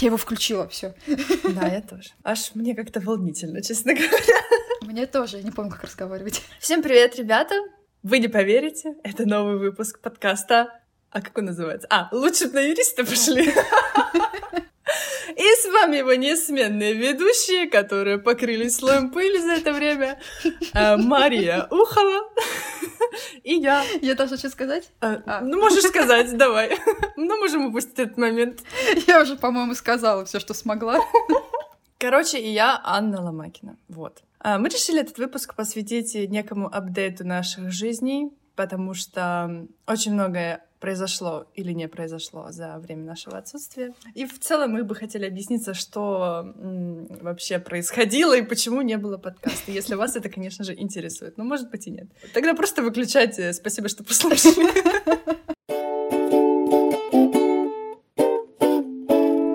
Я его включила, все. Да, я тоже. Аж мне как-то волнительно, честно говоря. Мне тоже, я не помню, как разговаривать. Всем привет, ребята! Вы не поверите, это новый выпуск подкаста. А как он называется? А, лучше бы на юриста пошли. И с вами его несменные ведущие, которые покрылись слоем пыли за это время. Э, Мария Ухова и я. Я должна что сказать? А, а. Ну, можешь сказать, давай. Ну, можем упустить этот момент. Я уже, по-моему, сказала все, что смогла. Короче, и я Анна Ломакина. Вот. А, мы решили этот выпуск посвятить некому апдейту наших жизней, потому что очень многое произошло или не произошло за время нашего отсутствия. И в целом мы бы хотели объясниться, что м, вообще происходило и почему не было подкаста, если вас это, конечно же, интересует. Но, может быть, и нет. Тогда просто выключайте. Спасибо, что послушали.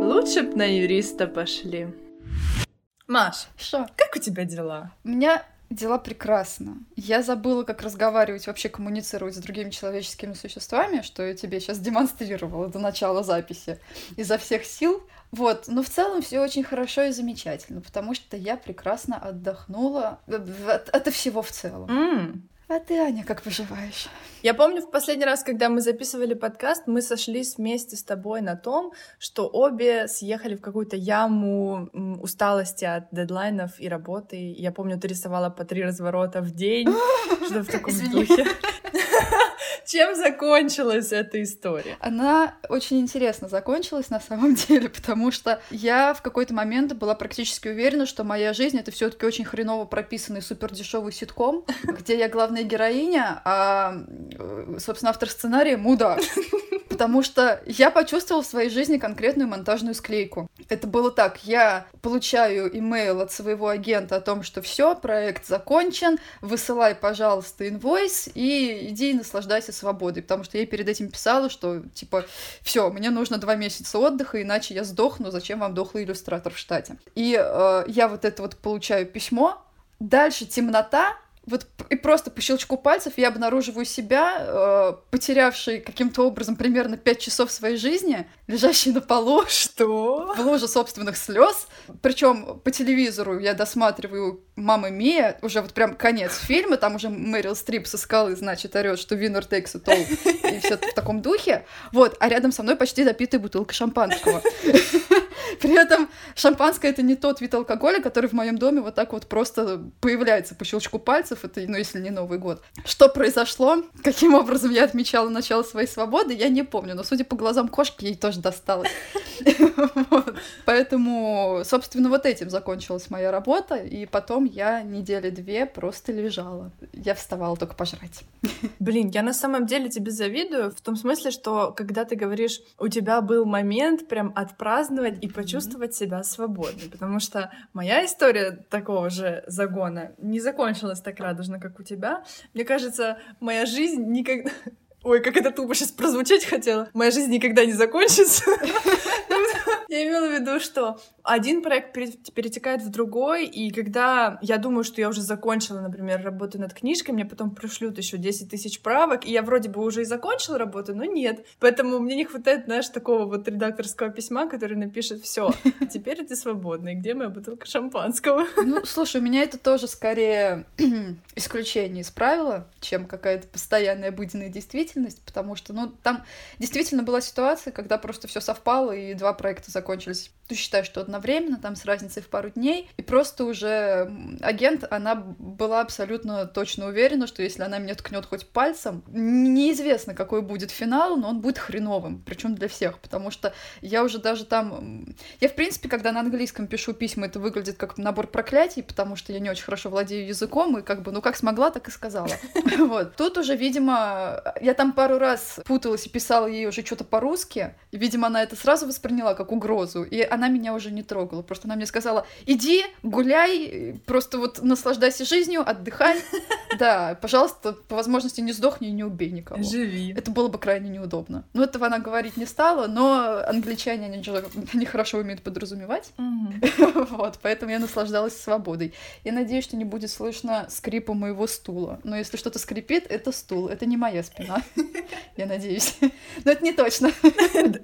Лучше б на юриста пошли. Маш, что? Как у тебя дела? У меня Дела прекрасно. Я забыла, как разговаривать, вообще коммуницировать с другими человеческими существами, что я тебе сейчас демонстрировала до начала записи изо всех сил. Вот, но в целом все очень хорошо и замечательно, потому что я прекрасно отдохнула от, от всего в целом. Mm. А ты, Аня, как поживаешь? Я помню, в последний раз, когда мы записывали подкаст, мы сошлись вместе с тобой на том, что обе съехали в какую-то яму усталости от дедлайнов и работы. Я помню, ты рисовала по три разворота в день, что в таком духе. Чем закончилась эта история? Она очень интересно закончилась на самом деле, потому что я в какой-то момент была практически уверена, что моя жизнь это все-таки очень хреново прописанный супер дешевый ситком, где я главная героиня, а, э, собственно, автор сценария мудак потому что я почувствовала в своей жизни конкретную монтажную склейку. Это было так, я получаю имейл от своего агента о том, что все, проект закончен, высылай, пожалуйста, инвойс и иди и наслаждайся свободой, потому что я перед этим писала, что, типа, все, мне нужно два месяца отдыха, иначе я сдохну, зачем вам дохлый иллюстратор в штате. И э, я вот это вот получаю письмо, дальше темнота, вот и просто по щелчку пальцев я обнаруживаю себя, э, потерявшей каким-то образом примерно 5 часов своей жизни, лежащей на полу. Что? В луже собственных слез. Причем по телевизору я досматриваю Мама Мия, уже вот прям конец фильма, там уже Мэрил Стрип со скалы, значит, орет, что winner takes it all, и все в таком духе. Вот, а рядом со мной почти допитая бутылка шампанского. При этом шампанское это не тот вид алкоголя, который в моем доме вот так вот просто появляется по щелчку пальцев, это, ну, если не Новый год. Что произошло, каким образом я отмечала начало своей свободы, я не помню, но судя по глазам кошки, ей тоже досталось. Поэтому, собственно, вот этим закончилась моя работа, и потом я недели две просто лежала. Я вставала только пожрать. Блин, я на самом деле тебе завидую в том смысле, что когда ты говоришь, у тебя был момент прям отпраздновать и почувствовать mm-hmm. себя свободной, потому что моя история такого же загона не закончилась так радужно, как у тебя. Мне кажется, моя жизнь никогда... Ой, как это тупо сейчас прозвучать хотела. Моя жизнь никогда не закончится. Я имела в виду, что один проект перетекает в другой, и когда я думаю, что я уже закончила, например, работу над книжкой, мне потом пришлют еще 10 тысяч правок, и я вроде бы уже и закончила работу, но нет. Поэтому мне не хватает, знаешь, такого вот редакторского письма, который напишет все, теперь ты свободна, и где моя бутылка шампанского? Ну, слушай, у меня это тоже скорее исключение из правила, чем какая-то постоянная обыденная действительность, потому что, ну, там действительно была ситуация, когда просто все совпало, и два проекта закончились ты считаешь, что одновременно, там с разницей в пару дней, и просто уже агент, она была абсолютно точно уверена, что если она меня ткнет хоть пальцем, неизвестно, какой будет финал, но он будет хреновым, причем для всех, потому что я уже даже там... Я, в принципе, когда на английском пишу письма, это выглядит как набор проклятий, потому что я не очень хорошо владею языком, и как бы, ну, как смогла, так и сказала. Вот. Тут уже, видимо, я там пару раз путалась и писала ей уже что-то по-русски, и, видимо, она это сразу восприняла как угрозу, и она меня уже не трогала. Просто она мне сказала, иди, гуляй, просто вот наслаждайся жизнью, отдыхай. Да, пожалуйста, по возможности не сдохни и не убей никого. Живи. Это было бы крайне неудобно. Но этого она говорить не стала, но англичане, они, они хорошо умеют подразумевать. Вот, поэтому я наслаждалась свободой. Я надеюсь, что не будет слышно скрипа моего стула. Но если что-то скрипит, это стул, это не моя спина. Я надеюсь. Но это не точно.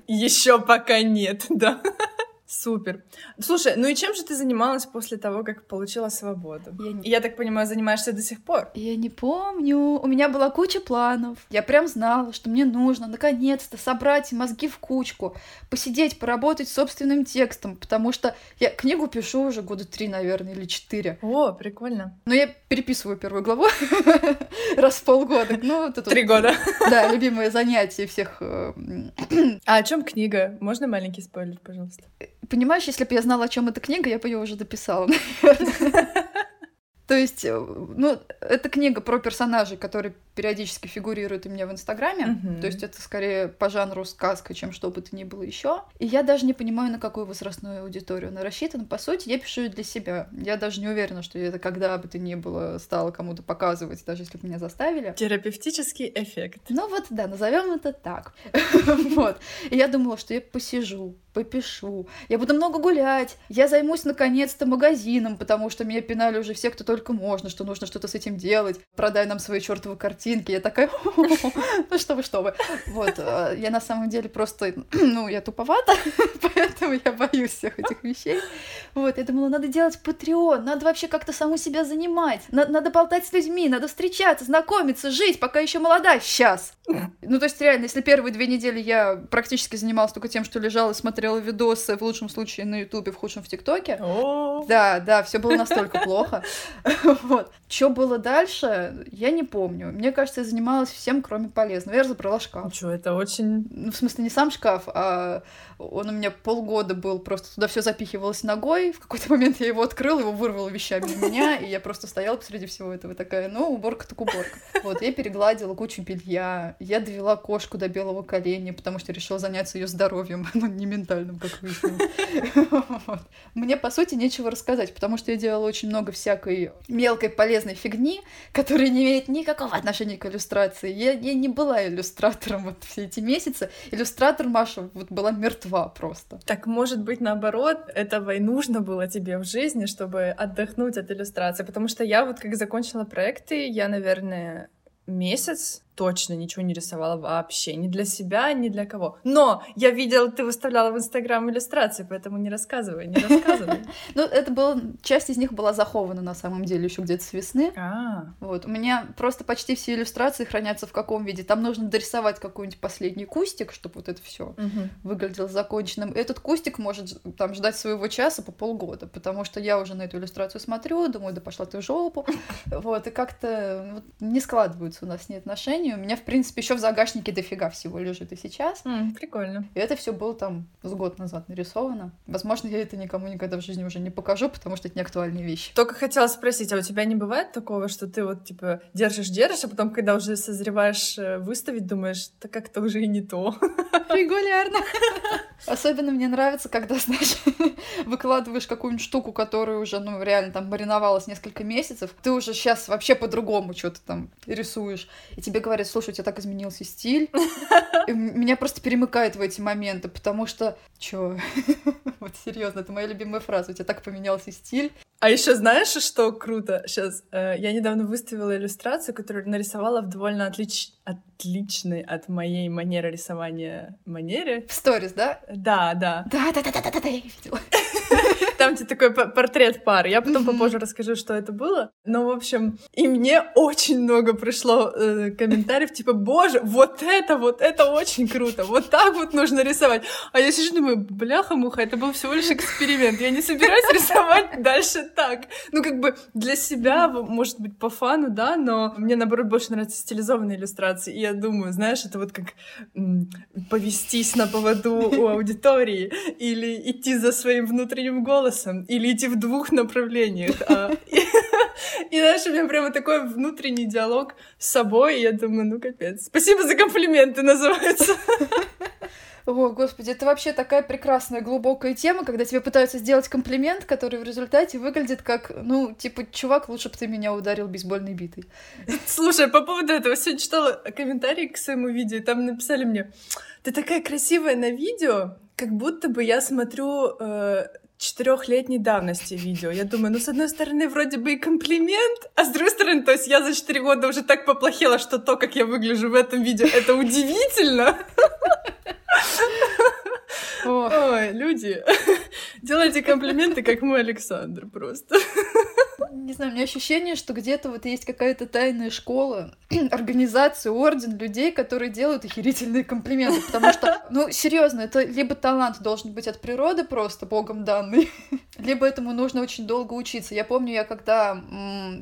Еще пока нет, да. Супер. Слушай, ну и чем же ты занималась после того, как получила свободу? Я, не... Я так понимаю, занимаешься до сих пор? Я не помню. У меня была куча планов. Я прям знала, что мне нужно наконец-то собрать мозги в кучку, посидеть, поработать собственным текстом, потому что я книгу пишу уже года три, наверное, или четыре. О, прикольно. Но я переписываю первую главу раз в полгода. Ну, Три года. Да, любимое занятие всех. Э, а о чем книга? Можно маленький спойлер, пожалуйста? Понимаешь, если бы я знала, о чем эта книга, я бы ее уже дописала, наверное. То есть, э, ну, это книга про персонажей, которые периодически фигурируют у меня в Инстаграме. Mm-hmm. То есть это скорее по жанру сказка, чем что бы то ни было еще. И я даже не понимаю, на какую возрастную аудиторию она рассчитана. По сути, я пишу ее для себя. Я даже не уверена, что это когда бы то ни было стало кому-то показывать, даже если бы меня заставили. Терапевтический эффект. Ну вот, да, назовем это так. Вот. И я думала, что я посижу, попишу, я буду много гулять, я займусь наконец-то магазином, потому что меня пинали уже все, кто только можно, что нужно что-то с этим делать, продай нам свои чертовы картинки. Я такая, ну что вы, что вы. Вот, а, я на самом деле просто, ну, я туповата, поэтому я боюсь всех этих вещей. Вот, я думала, надо делать патреон, надо вообще как-то саму себя занимать, надо, надо болтать с людьми, надо встречаться, знакомиться, жить, пока еще молода, сейчас. Ну, то есть, реально, если первые две недели я практически занималась только тем, что лежала и смотрела видосы, в лучшем случае на Ютубе, в худшем в ТикТоке. Да, да, все было настолько плохо. Вот. Что было дальше, я не помню. Мне кажется, я занималась всем, кроме полезного. Я разобрала шкаф. Что, это очень... Ну, в смысле, не сам шкаф, а он у меня полгода был, просто туда все запихивалось ногой. В какой-то момент я его открыла, его вырвала вещами у меня, и я просто стояла посреди всего этого такая, ну, уборка так уборка. Вот, я перегладила кучу белья, я довела кошку до белого коленя, потому что решила заняться ее здоровьем, ну, не ментальным, как выяснилось. Мне, по сути, нечего рассказать, потому что я делала очень много всякой мелкой полезной фигни, которая не имеет никакого отношения к иллюстрации. Я, я не была иллюстратором вот все эти месяцы. Иллюстратор Маша вот была мертва мертва просто. Так, может быть, наоборот, этого и нужно было тебе в жизни, чтобы отдохнуть от иллюстрации, потому что я вот как закончила проекты, я, наверное, месяц точно ничего не рисовала вообще. Ни для себя, ни для кого. Но я видела, ты выставляла в Инстаграм иллюстрации, поэтому не рассказывай, не рассказывай. Ну, это было... Часть из них была захована, на самом деле, еще где-то с весны. А. Вот. У меня просто почти все иллюстрации хранятся в каком виде. Там нужно дорисовать какой-нибудь последний кустик, чтобы вот это все выглядело законченным. Этот кустик может там ждать своего часа по полгода, потому что я уже на эту иллюстрацию смотрю, думаю, да пошла ты в жопу. Вот. И как-то не складываются у нас с ней отношения сожалению, у меня, в принципе, еще в загашнике дофига всего лежит и сейчас. Mm, прикольно. И это все было там с год назад нарисовано. Возможно, я это никому никогда в жизни уже не покажу, потому что это не актуальные вещи. Только хотела спросить, а у тебя не бывает такого, что ты вот, типа, держишь-держишь, а потом, когда уже созреваешь э, выставить, думаешь, да как-то уже и не то. Регулярно. Особенно мне нравится, когда, знаешь, выкладываешь какую-нибудь штуку, которая уже, ну, реально там мариновалась несколько месяцев, ты уже сейчас вообще по-другому что-то там рисуешь, и тебе говорят, слушай, у тебя так изменился стиль. Меня просто перемыкает в эти моменты, потому что, чё, вот серьезно, это моя любимая фраза, у тебя так поменялся стиль. А еще знаешь, что круто? Сейчас э, я недавно выставила иллюстрацию, которую нарисовала в довольно отлич... отличной от моей манеры рисования манере. В сторис, да? Да, да. Да, да, да, да, да, да, я видела. Там тебе такой портрет пары. Я потом попозже расскажу, что это было. Но, в общем, и мне очень много пришло э, комментариев, типа, боже, вот это, вот это очень круто, вот так вот нужно рисовать. А я сижу думаю, бляха-муха, это был всего лишь эксперимент. Я не собираюсь рисовать дальше так. Ну, как бы для себя, может быть, по фану, да, но мне, наоборот, больше нравятся стилизованные иллюстрации. И я думаю, знаешь, это вот как м- повестись на поводу у аудитории или идти за своим внутренним голосом, или идти в двух направлениях. А, и дальше у меня прямо такой внутренний диалог с собой, и я думаю, ну капец. Спасибо за комплименты, называется. О, господи, это вообще такая прекрасная глубокая тема, когда тебе пытаются сделать комплимент, который в результате выглядит как, ну, типа, чувак, лучше бы ты меня ударил бейсбольной битой. Слушай, по поводу этого, сегодня читала комментарии к своему видео, и там написали мне, ты такая красивая на видео, как будто бы я смотрю э, четырехлетней давности видео. Я думаю, ну, с одной стороны, вроде бы и комплимент, а с другой стороны, то есть я за четыре года уже так поплохела, что то, как я выгляжу в этом видео, это удивительно. Ой, люди, делайте комплименты, как мой Александр просто не знаю, у меня ощущение, что где-то вот есть какая-то тайная школа, организация, орден людей, которые делают охерительные комплименты, потому что, ну, серьезно, это либо талант должен быть от природы просто богом данный, либо этому нужно очень долго учиться. Я помню, я когда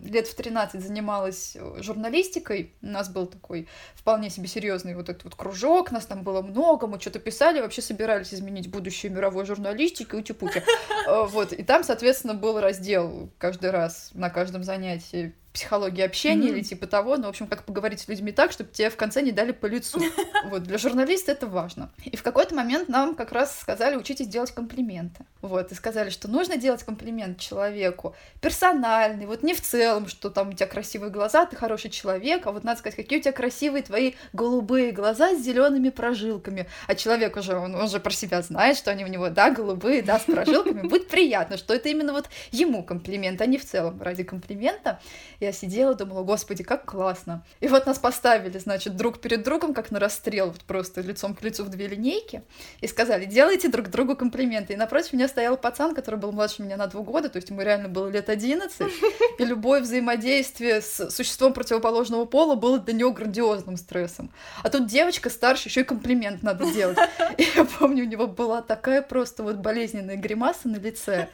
лет в 13 занималась э, журналистикой, у нас был такой вполне себе серьезный вот этот вот кружок, нас там было много, мы что-то писали, вообще собирались изменить будущее мировой журналистики, ути-пути. Э, вот, и там, соответственно, был раздел каждый раз на каждом занятии психологии общения mm-hmm. или типа того, ну, в общем, как поговорить с людьми так, чтобы тебе в конце не дали по лицу. Вот, для журналиста это важно. И в какой-то момент нам как раз сказали, учитесь делать комплименты. Вот, и сказали, что нужно делать комплимент человеку персональный, вот не в целом, что там у тебя красивые глаза, ты хороший человек, а вот надо сказать, какие у тебя красивые твои голубые глаза с зелеными прожилками. А человек уже, он, он же про себя знает, что они у него, да, голубые, да, с прожилками. Будет приятно, что это именно вот ему комплимент, а не в целом ради комплимента. И я сидела, думала, господи, как классно. И вот нас поставили, значит, друг перед другом, как на расстрел, вот просто лицом к лицу в две линейки, и сказали, делайте друг другу комплименты. И напротив меня стоял пацан, который был младше меня на два года, то есть ему реально было лет 11, и любое взаимодействие с существом противоположного пола было для него грандиозным стрессом. А тут девочка старше, еще и комплимент надо делать. И я помню, у него была такая просто вот болезненная гримаса на лице.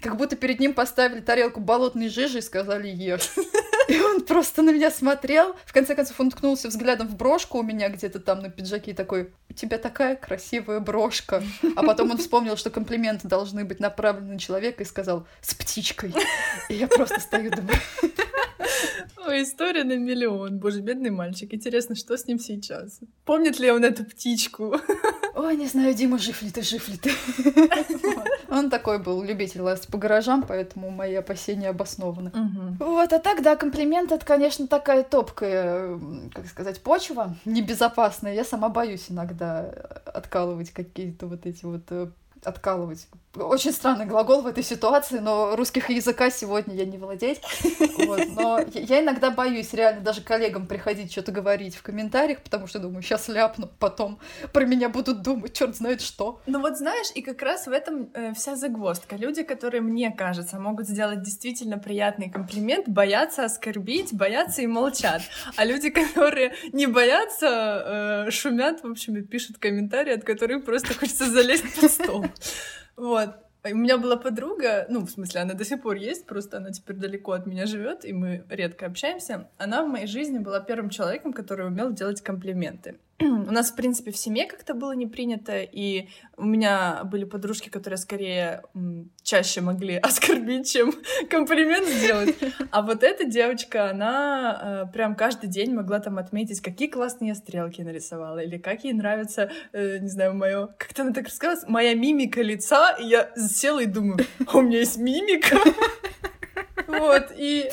Как будто перед ним поставили тарелку болотной жижи и сказали ешь. И он просто на меня смотрел. В конце концов, он ткнулся взглядом в брошку у меня где-то там на пиджаке и такой, у тебя такая красивая брошка. А потом он вспомнил, что комплименты должны быть направлены на человека и сказал, с птичкой. И я просто стою, думаю... Ой, история на миллион. Боже, бедный мальчик. Интересно, что с ним сейчас? Помнит ли он эту птичку? Ой, не знаю, Дима, жив ли ты, жив ли ты. Такой был любитель лазить по гаражам, поэтому мои опасения обоснованы. Вот, а так, да, комплимент это, конечно, такая топкая, как сказать, почва, небезопасная. Я сама боюсь иногда откалывать какие-то вот эти вот э, откалывать. Очень странный глагол в этой ситуации, но русских языка сегодня я не владеть. Вот, но я иногда боюсь реально даже коллегам приходить что-то говорить в комментариях, потому что думаю, сейчас ляпну, потом про меня будут думать, черт знает что. Ну вот знаешь, и как раз в этом э, вся загвоздка. Люди, которые, мне кажется, могут сделать действительно приятный комплимент, боятся оскорбить, боятся и молчат. А люди, которые не боятся, э, шумят, в общем, и пишут комментарии, от которых просто хочется залезть под стол. Вот. У меня была подруга, ну, в смысле, она до сих пор есть, просто она теперь далеко от меня живет, и мы редко общаемся. Она в моей жизни была первым человеком, который умел делать комплименты. У нас, в принципе, в семье как-то было не принято, и у меня были подружки, которые скорее чаще могли оскорбить, чем комплимент сделать. А вот эта девочка, она э, прям каждый день могла там отметить, какие классные стрелки нарисовала, или как ей нравится, э, не знаю, мое, как-то она так рассказала, моя мимика лица, и я села и думаю, «А у меня есть мимика. Вот, и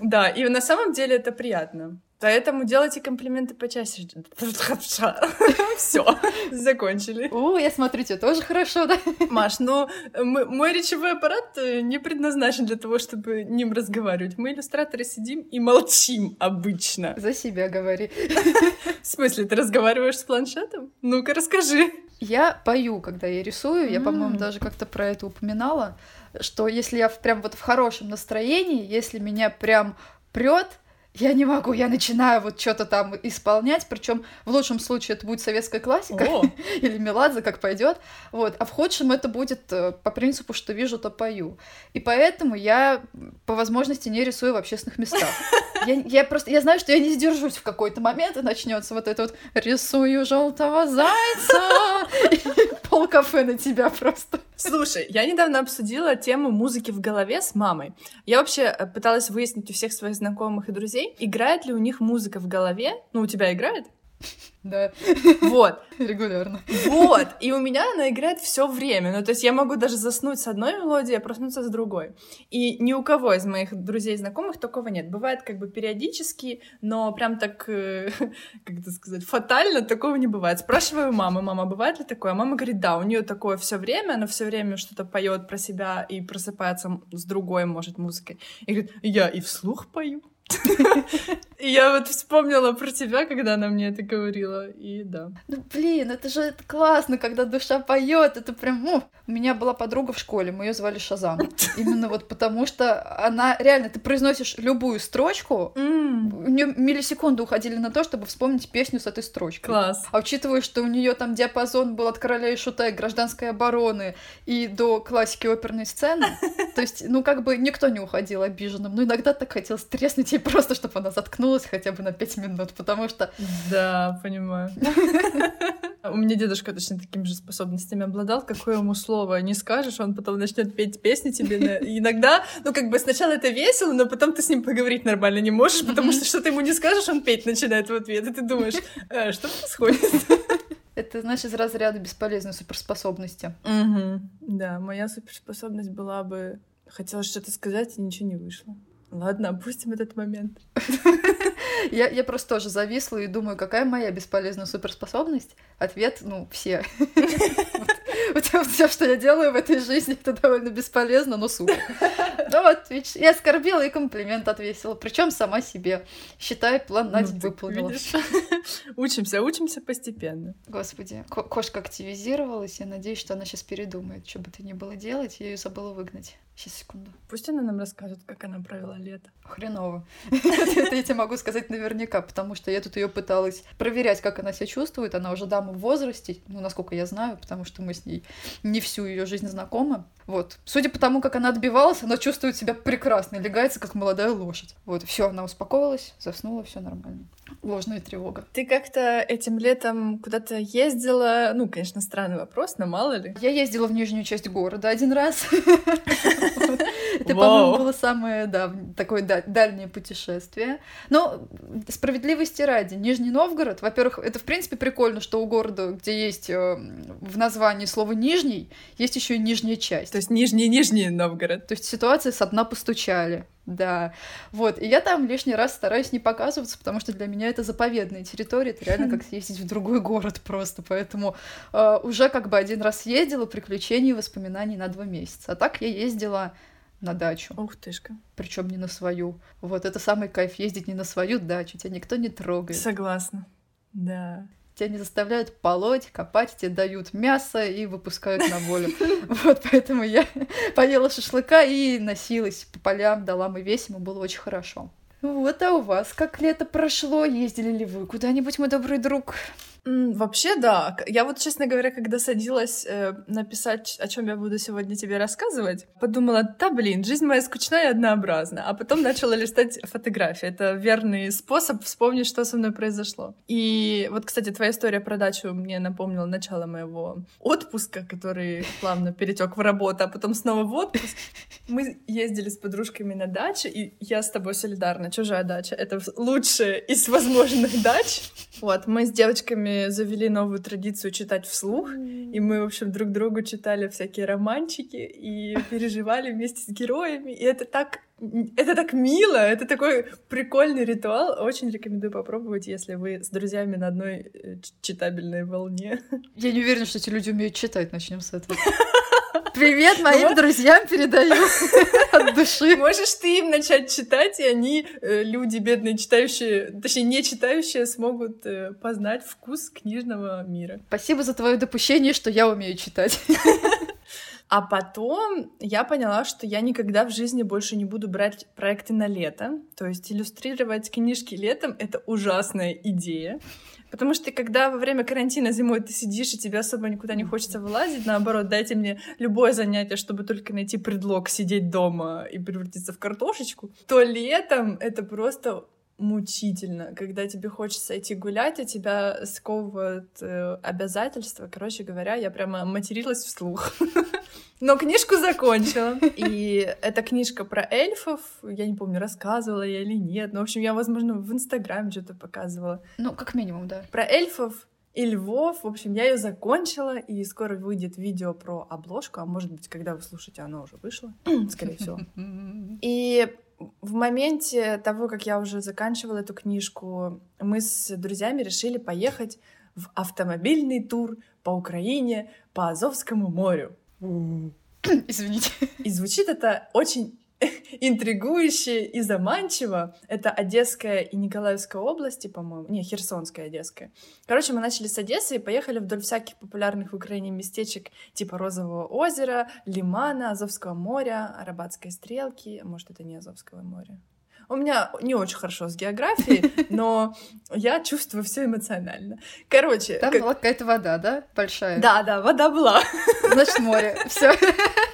да, и на самом деле это приятно. Поэтому делайте комплименты почаще. Все, закончили. О, я смотрю, тебе тоже хорошо, да? Маш, ну, мой речевой аппарат э, не предназначен для того, чтобы ним разговаривать. Мы, иллюстраторы, сидим и молчим обычно. За себя говори. В смысле, ты разговариваешь с планшетом? Ну-ка, расскажи. Я пою, когда я рисую. Я, по-моему, даже как-то про это упоминала, что если я прям вот в хорошем настроении, если меня прям прет, я не могу, я начинаю вот что-то там исполнять, причем в лучшем случае это будет советская классика или Меладзе, как пойдет, вот, а в худшем это будет э, по принципу, что вижу, то пою. И поэтому я по возможности не рисую в общественных местах. Я, я просто, я знаю, что я не сдержусь в какой-то момент, и начнется вот это вот «рисую желтого зайца», и пол кафе на тебя просто. Слушай, я недавно обсудила тему музыки в голове с мамой. Я вообще э, пыталась выяснить у всех своих знакомых и друзей, играет ли у них музыка в голове. Ну, у тебя играет? Да. Вот. Регулярно. Вот. И у меня она играет все время. Ну, то есть я могу даже заснуть с одной мелодией, а проснуться с другой. И ни у кого из моих друзей и знакомых такого нет. Бывает как бы периодически, но прям так, э, как это сказать, фатально такого не бывает. Спрашиваю мамы, мама, бывает ли такое? А мама говорит, да, у нее такое все время, она все время что-то поет про себя и просыпается с другой, может, музыкой. И говорит, я и вслух пою я вот вспомнила про тебя, когда она мне это говорила, и да. Ну, блин, это же классно, когда душа поет, это прям, ну, у меня была подруга в школе, мы ее звали Шазам. Именно вот потому, что она, реально, ты произносишь любую строчку, у нее миллисекунды уходили на то, чтобы вспомнить песню с этой строчкой. Класс. А учитывая, что у нее там диапазон был от короля и шута и гражданской обороны и до классики оперной сцены, то есть, ну, как бы никто не уходил обиженным. Но иногда так хотелось треснуть ей просто, чтобы она заткнулась хотя бы на пять минут, потому что Да, понимаю. У меня дедушка точно такими же способностями обладал. Какое ему слово не скажешь, он потом начнет петь песни тебе. на- иногда, ну как бы сначала это весело, но потом ты с ним поговорить нормально не можешь, потому что что ты ему не скажешь, он петь начинает в ответ. И ты думаешь, «Э, что происходит? это, знаешь, из разряда бесполезной суперспособности. Мгм. Да, моя суперспособность была бы... Хотела что-то сказать, и ничего не вышло. Ладно, опустим этот момент. Я, я просто тоже зависла и думаю, какая моя бесполезная суперспособность? Ответ, ну, все. Все, что я делаю в этой жизни, это довольно бесполезно, но супер. Ну вот, видишь, я оскорбила и комплимент отвесила, причем сама себе. Считай, план на Ну, день ты выполнила. Учимся, учимся постепенно. Господи, ко- кошка активизировалась, я надеюсь, что она сейчас передумает, что бы то ни было делать, я ее забыла выгнать. Сейчас, секунду. Пусть она нам расскажет, как она провела лето. Хреново. Это я тебе могу сказать наверняка, потому что я тут ее пыталась проверять, как она себя чувствует. Она уже дама в возрасте, ну, насколько я знаю, потому что мы с ней не всю ее жизнь знакомы. Вот. Судя по тому, как она отбивалась, она чувствует себя прекрасно, легается, как молодая лошадь. Вот, все, она успокоилась, заснула, все нормально. Ложная тревога. Ты как-то этим летом куда-то ездила? Ну, конечно, странный вопрос, но мало ли. Я ездила в нижнюю часть города один раз. Это, по-моему, было самое, да, такое да- дальнее путешествие. Но справедливости ради, Нижний Новгород, во-первых, это, в принципе, прикольно, что у города, где есть э, в названии слово «нижний», есть еще и нижняя часть. То есть Нижний-Нижний Новгород. То есть ситуация со дна постучали. Да, вот, и я там лишний раз стараюсь не показываться, потому что для меня это заповедная территория, это реально как съездить в другой город просто, поэтому э, уже как бы один раз ездила, приключений и воспоминаний на два месяца, а так я ездила на дачу, Ух тышка. причем не на свою. Вот это самый кайф ездить не на свою дачу, тебя никто не трогает, Согласна. Да. тебя не заставляют полоть, копать, тебе дают мясо и выпускают на волю. Вот поэтому я поела шашлыка и носилась по полям, дала мы весим, и было очень хорошо. Вот, а у вас как лето прошло? Ездили ли вы куда-нибудь, мой добрый друг? Вообще, да. Я вот, честно говоря, когда садилась э, написать, о чем я буду сегодня тебе рассказывать, подумала, да блин, жизнь моя скучная и однообразна. А потом начала листать фотографии. Это верный способ вспомнить, что со мной произошло. И вот, кстати, твоя история про дачу мне напомнила начало моего отпуска, который плавно перетек в работу, а потом снова в отпуск. Мы ездили с подружками на дачу, и я с тобой солидарна. Чужая дача — это лучшая из возможных дач. Вот, мы с девочками завели новую традицию читать вслух, и мы, в общем, друг другу читали всякие романчики и переживали вместе с героями, и это так это так мило, это такой прикольный ритуал. Очень рекомендую попробовать, если вы с друзьями на одной э, читабельной волне. Я не уверена, что эти люди умеют читать, начнем с этого. Привет моим Вот. друзьям передаю от души. Можешь ты им начать читать, и они, э, люди бедные, читающие, точнее, не читающие, смогут э, познать вкус книжного мира. Спасибо за твое допущение, что я умею читать. А потом я поняла, что я никогда в жизни больше не буду брать проекты на лето. То есть иллюстрировать книжки летом — это ужасная идея. Потому что когда во время карантина зимой ты сидишь, и тебе особо никуда не хочется вылазить, наоборот, дайте мне любое занятие, чтобы только найти предлог сидеть дома и превратиться в картошечку, то летом это просто мучительно, когда тебе хочется идти гулять, а тебя сковывают э, обязательства. Короче говоря, я прямо материлась вслух. Но книжку закончила. И эта книжка про эльфов, я не помню, рассказывала я или нет. Но, в общем, я, возможно, в Инстаграме что-то показывала. Ну, как минимум, да. Про эльфов и львов. В общем, я ее закончила, и скоро выйдет видео про обложку. А может быть, когда вы слушаете, оно уже вышло. Скорее всего. И в моменте того, как я уже заканчивала эту книжку, мы с друзьями решили поехать в автомобильный тур по Украине, по Азовскому морю. Извините. И звучит это очень интригующе и заманчиво. Это Одесская и Николаевская области, по-моему. Не, Херсонская, Одесская. Короче, мы начали с Одессы и поехали вдоль всяких популярных в Украине местечек типа Розового озера, Лимана, Азовского моря, Арабатской стрелки. Может, это не Азовского моря. У меня не очень хорошо с географией, но я чувствую все эмоционально. Короче. Там как... была какая-то вода, да? Большая. Да, да, вода была. Значит, море. Все.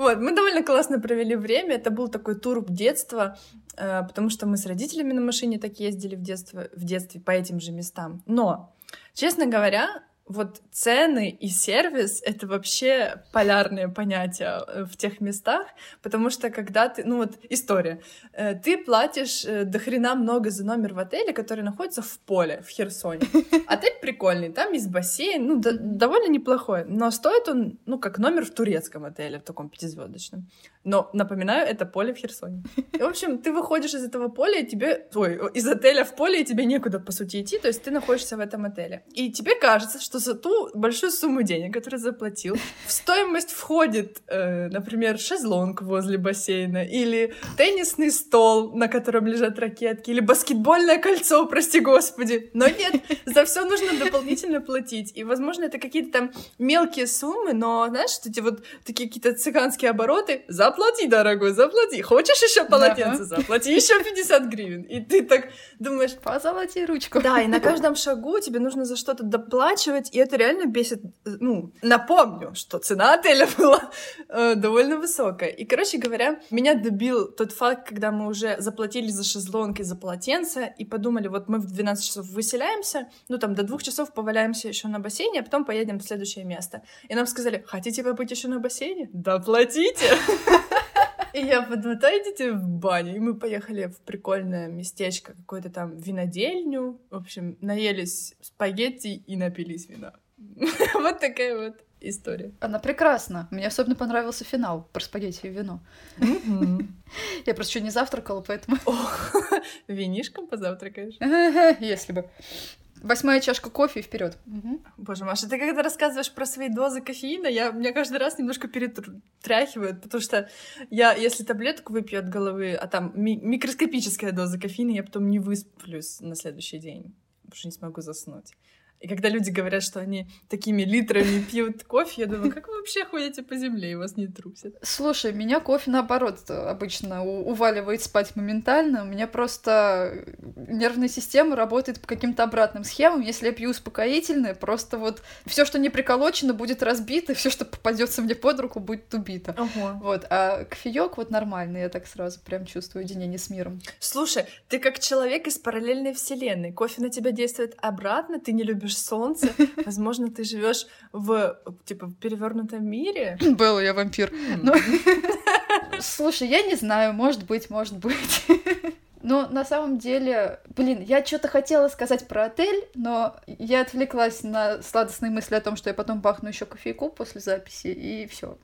Вот, мы довольно классно провели время. Это был такой тур детства, э, потому что мы с родителями на машине так ездили в детстве, в детстве по этим же местам. Но, честно говоря, вот цены и сервис — это вообще полярные понятия э, в тех местах, потому что когда ты... Ну вот история. Э, ты платишь э, до хрена много за номер в отеле, который находится в поле, в Херсоне. Отель прикольный, там есть бассейн, ну, до, довольно неплохой, но стоит он, ну, как номер в турецком отеле, в таком пятизвездочном. Но, напоминаю, это поле в Херсоне. И, в общем, ты выходишь из этого поля, и тебе... Ой, из отеля в поле, и тебе некуда, по сути, идти, то есть ты находишься в этом отеле. И тебе кажется, что за ту большую сумму денег, которую заплатил, в стоимость входит, э, например, шезлонг возле бассейна, или теннисный стол, на котором лежат ракетки, или баскетбольное кольцо, прости господи. Но нет, за все нужно дополнительно платить. И, возможно, это какие-то там мелкие суммы, но, знаешь, эти вот такие какие-то цыганские обороты за заплати, дорогой, заплати. Хочешь еще полотенце? Заплати еще 50 гривен. И ты так думаешь... Позолоти ручку. Да, и на каждом шагу тебе нужно за что-то доплачивать, и это реально бесит. Ну, напомню, что цена отеля была э, довольно высокая. И, короче говоря, меня добил тот факт, когда мы уже заплатили за шезлонг и за полотенце, и подумали, вот мы в 12 часов выселяемся, ну, там, до двух часов поваляемся еще на бассейне, а потом поедем в следующее место. И нам сказали, хотите побыть еще на бассейне? Доплатите! И я подумала, да идите в баню. И мы поехали в прикольное местечко, какое-то там винодельню. В общем, наелись спагетти и напились вина. Вот такая вот история. Она прекрасна. Мне особенно понравился финал про спагетти и вино. Я просто еще не завтракала, поэтому... Винишком позавтракаешь? Если бы. Восьмая чашка кофе и вперед. Угу. Боже, Маша, ты когда рассказываешь про свои дозы кофеина, я, меня каждый раз немножко перетряхивает, потому что я, если таблетку выпью от головы, а там ми- микроскопическая доза кофеина, я потом не высплюсь на следующий день, потому что не смогу заснуть. И когда люди говорят, что они такими литрами пьют кофе, я думаю, как вы вообще ходите по земле и вас не трусят? Слушай, меня кофе, наоборот, обычно уваливает спать моментально. У меня просто нервная система работает по каким-то обратным схемам. Если я пью успокоительное, просто вот все, что не приколочено, будет разбито, все, что попадется мне под руку, будет убито. Ого. Вот. А кофеек вот нормальный, я так сразу прям чувствую единение с миром. Слушай, ты как человек из параллельной вселенной. Кофе на тебя действует обратно, ты не любишь любишь солнце, возможно, ты живешь в типа в перевернутом мире. Белла, я вампир. Слушай, я не знаю, может быть, может быть. Но на самом деле, блин, я что-то хотела сказать про отель, но я отвлеклась на сладостные мысли о том, что я потом бахну еще кофейку после записи, и все.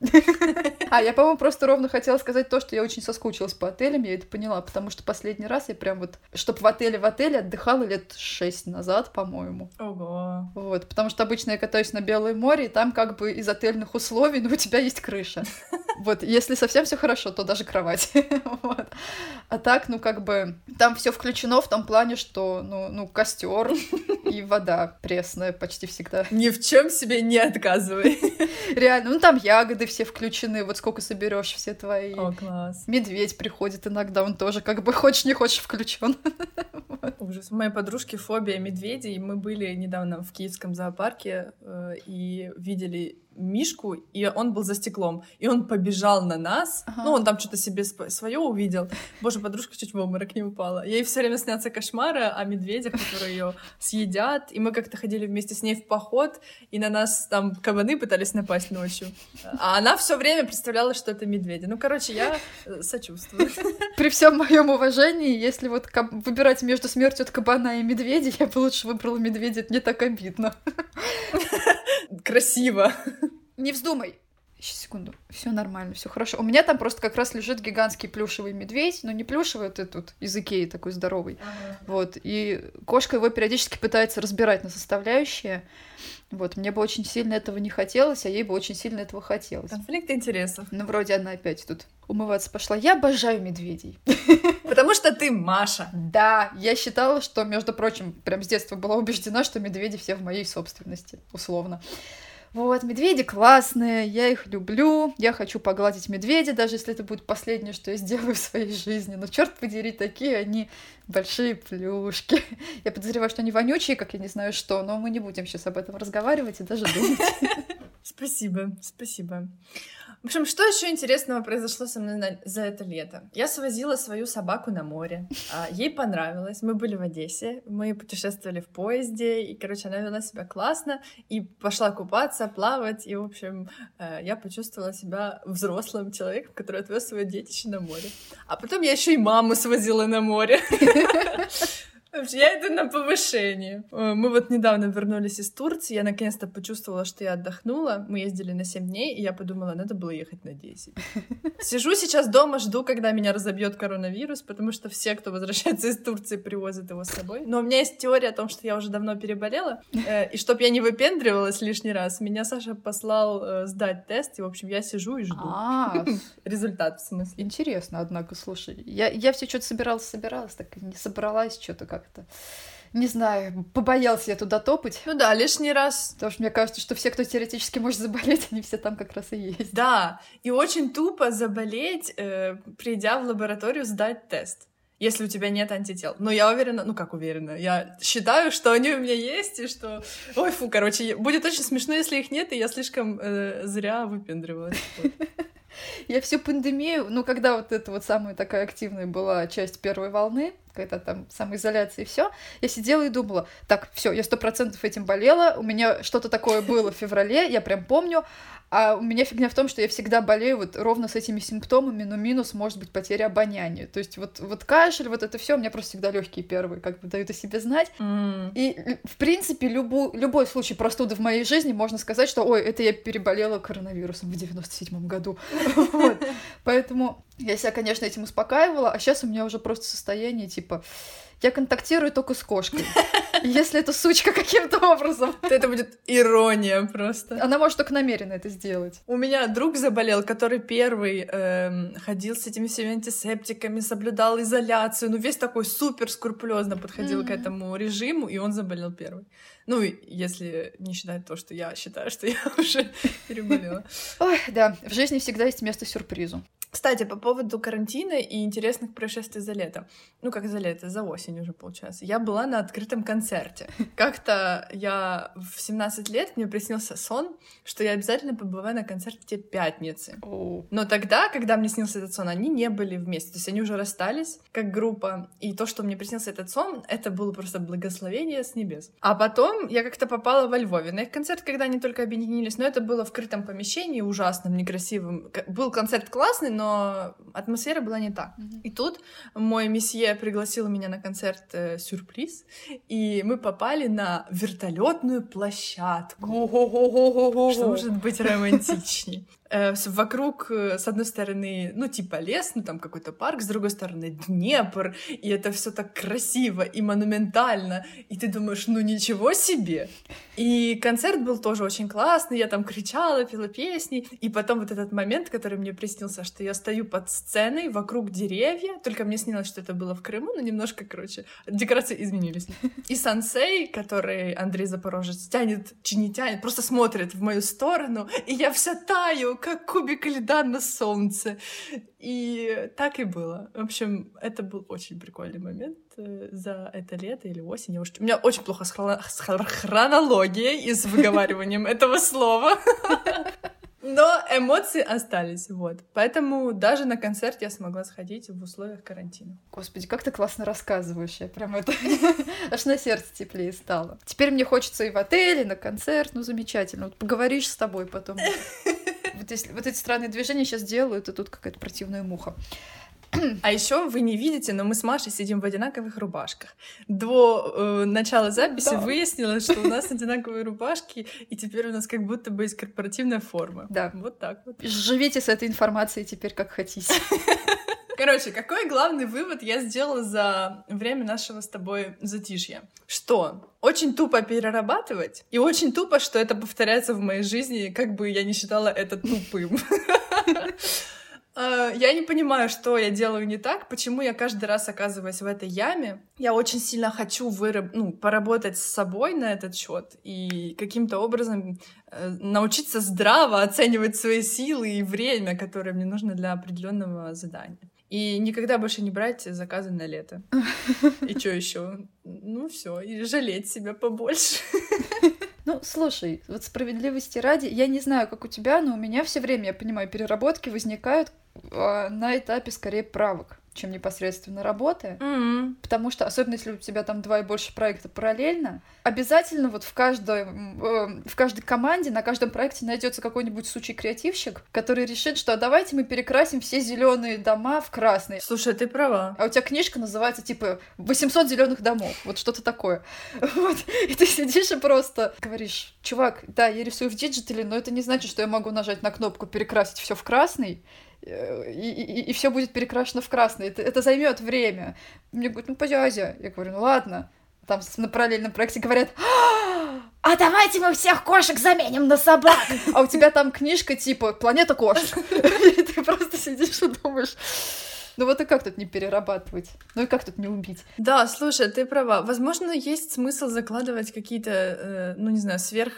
А, я, по-моему, просто ровно хотела сказать то, что я очень соскучилась по отелям, я это поняла, потому что последний раз я прям вот, чтобы в отеле в отеле отдыхала лет шесть назад, по-моему. Ого. Вот, потому что обычно я катаюсь на Белое море, и там как бы из отельных условий, ну, у тебя есть крыша. Вот, если совсем все хорошо, то даже кровать. вот. А так, ну, как бы, там все включено в том плане, что, ну, ну костер и вода пресная почти всегда. Ни в чем себе не отказывай. Реально, ну, там ягоды все включены, вот сколько соберешь все твои. О, класс. Медведь приходит иногда, он тоже как бы хочешь не хочешь включен. Ужас. У моей подружки фобия медведей. Мы были недавно в киевском зоопарке э, и видели Мишку, и он был за стеклом. И он побежал на нас. Ага. Ну, он там что-то себе свое увидел. Боже, подружка чуть в обморок не упала. Ей все время снятся кошмары о медведях, которые ее съедят. И мы как-то ходили вместе с ней в поход, и на нас там кабаны пытались напасть ночью. А она все время представляла, что это медведи. Ну, короче, я э, сочувствую. При всем моем уважении, если вот выбирать между смертью от кабана и медведя, я бы лучше выбрала медведя, это не так обидно. Красиво. Не вздумай. Сейчас, секунду. Все нормально, все хорошо. У меня там просто как раз лежит гигантский плюшевый медведь, но не плюшевый, вот этот из Икеи такой здоровый. Ага. Вот. И кошка его периодически пытается разбирать на составляющие. Вот. Мне бы очень сильно этого не хотелось, а ей бы очень сильно этого хотелось. Конфликт интересов. Ну, вроде она опять тут умываться пошла. Я обожаю медведей. Потому что ты Маша. Да, я считала, что, между прочим, прям с детства была убеждена, что медведи все в моей собственности, условно. Вот, медведи классные, я их люблю, я хочу погладить медведя, даже если это будет последнее, что я сделаю в своей жизни. Но черт подери, такие они большие плюшки. Я подозреваю, что они вонючие, как я не знаю что, но мы не будем сейчас об этом разговаривать и даже думать. Спасибо, спасибо. В общем, что еще интересного произошло со мной на... за это лето? Я свозила свою собаку на море. А, ей понравилось. Мы были в Одессе, мы путешествовали в поезде, и, короче, она вела себя классно, и пошла купаться, плавать, и, в общем, э, я почувствовала себя взрослым человеком, который отвез свое детище на море. А потом я еще и маму свозила на море. Я иду на повышение. Э, мы вот недавно вернулись из Турции, я наконец-то почувствовала, что я отдохнула. Мы ездили на 7 дней, и я подумала, надо было ехать на 10. Сижу сейчас дома, жду, когда меня разобьет коронавирус, потому что все, кто возвращается из Турции, привозят его с собой. Но у меня есть теория о том, что я уже давно переболела, э, и чтобы я не выпендривалась лишний раз, меня Саша послал э, сдать тест, и, в общем, я сижу и жду. А, результат, в смысле. Интересно, однако, слушай. Я, я все что-то собиралась, собиралась, так и не собралась что-то как как-то не знаю, побоялся я туда топать. Ну да, лишний раз. Потому что мне кажется, что все, кто теоретически может заболеть, они все там как раз и есть. Да, и очень тупо заболеть, э, придя в лабораторию сдать тест если у тебя нет антител. Но я уверена, ну как уверена, я считаю, что они у меня есть, и что... Ой, фу, короче, будет очень смешно, если их нет, и я слишком э, зря выпендривалась. Я всю пандемию, ну, когда вот эта вот самая такая активная была часть первой волны, когда там самоизоляция и все, я сидела и думала, так, все, я сто процентов этим болела, у меня что-то такое было в феврале, я прям помню, а у меня фигня в том, что я всегда болею вот ровно с этими симптомами, но минус может быть потеря обоняния. То есть вот, вот кашель, вот это все у меня просто всегда легкие первые, как бы дают о себе знать. Mm. И, в принципе, любу, любой случай простуды в моей жизни можно сказать, что, ой, это я переболела коронавирусом в 97-м году. Поэтому я себя, конечно, этим успокаивала, а сейчас у меня уже просто состояние типа я контактирую только с кошкой. Если эта сучка каким-то образом... То это будет ирония просто. Она может только намеренно это сделать. У меня друг заболел, который первый эм, ходил с этими всеми антисептиками, соблюдал изоляцию, ну весь такой супер скрупулезно подходил mm-hmm. к этому режиму, и он заболел первый. Ну, если не считать то, что я считаю, что я уже переболела. Ой, да, в жизни всегда есть место сюрпризу. Кстати, по поводу карантина и интересных происшествий за лето. Ну, как за лето, за осень уже получается. Я была на открытом концерте. Как-то я в 17 лет, мне приснился сон, что я обязательно побываю на концерте пятницы. Но тогда, когда мне снился этот сон, они не были вместе. То есть они уже расстались как группа. И то, что мне приснился этот сон, это было просто благословение с небес. А потом я как-то попала во Львове на их концерт, когда они только объединились. Но это было в крытом помещении, ужасном, некрасивом. Был концерт классный, но атмосфера была не так. Mm-hmm. И тут мой месье пригласил меня на концерт э, сюрприз, и мы попали на вертолетную площадку. Что может быть романтичнее? Э, вокруг, э, с одной стороны, ну, типа лес, ну, там какой-то парк, с другой стороны Днепр, и это все так красиво и монументально, и ты думаешь, ну, ничего себе! И концерт был тоже очень классный, я там кричала, пела песни, и потом вот этот момент, который мне приснился, что я стою под сценой, вокруг деревья, только мне снилось, что это было в Крыму, но немножко, короче, декорации изменились. И сансей, который Андрей Запорожец тянет, чи не тянет, просто смотрит в мою сторону, и я вся таю, как кубик льда на солнце. И так и было. В общем, это был очень прикольный момент э, за это лето или осень. Я уж... У меня очень плохо с, хрон... с хронологией и с выговариванием этого слова. Но эмоции остались, вот. Поэтому даже на концерт я смогла сходить в условиях карантина. Господи, как ты классно рассказываешь, я прям это... Аж на сердце теплее стало. Теперь мне хочется и в отеле, и на концерт, ну замечательно. Вот поговоришь с тобой потом вот, если, вот эти странные движения сейчас делают, и тут какая-то противная муха. А еще вы не видите, но мы с Машей сидим в одинаковых рубашках. До э, начала записи да. выяснилось, что у нас одинаковые рубашки, и теперь у нас как будто бы есть корпоративная форма. Да. Вот так вот. Живите с этой информацией теперь как хотите. Короче, какой главный вывод я сделала за время нашего с тобой затишья? Что очень тупо перерабатывать, и очень тупо, что это повторяется в моей жизни, как бы я не считала это тупым. А, я не понимаю, что я делаю не так, почему я каждый раз оказываюсь в этой яме. Я очень сильно хочу выраб... ну, поработать с собой на этот счет и каким-то образом э, научиться здраво оценивать свои силы и время, которое мне нужно для определенного задания. И никогда больше не брать заказы на лето. И что еще? Ну все, и жалеть себя побольше. Ну, слушай, вот справедливости ради, я не знаю, как у тебя, но у меня все время, я понимаю, переработки возникают э, на этапе скорее правок чем непосредственно работы. Mm-hmm. Потому что, особенно если у тебя там два и больше проекта параллельно, обязательно вот в каждой, э, в каждой команде, на каждом проекте найдется какой-нибудь сучий креативщик, который решит, что а давайте мы перекрасим все зеленые дома в красный. Слушай, ты права. А у тебя книжка называется типа 800 зеленых домов, вот что-то такое. Вот. И ты сидишь и просто говоришь, чувак, да, я рисую в диджитале, но это не значит, что я могу нажать на кнопку перекрасить все в красный, и, и, и все будет перекрашено в красный. Это, это займет время. Мне говорят, ну, позязя. Я говорю, ну ладно. Там на параллельном проекте говорят, а давайте мы всех кошек заменим на собак. А у тебя там книжка типа «Планета кошек». И ты просто сидишь и думаешь, ну вот и как тут не перерабатывать? Ну и как тут не убить? Да, слушай, ты права. Возможно, есть смысл закладывать какие-то, э, ну не знаю, сверх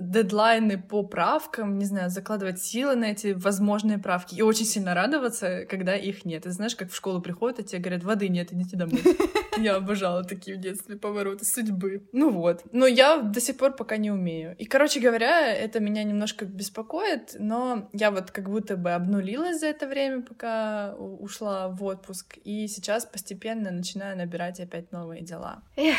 дедлайны по правкам, не знаю, закладывать силы на эти возможные правки и очень сильно радоваться, когда их нет. Ты знаешь, как в школу приходят, а тебе говорят, воды нет, идите домой. Я обожала такие в детстве повороты судьбы. Ну вот. Но я до сих пор пока не умею. И, короче говоря, это меня немножко беспокоит, но я вот как будто бы обнулилась за это время, пока ушла в отпуск, и сейчас постепенно начинаю набирать опять новые дела. Эх.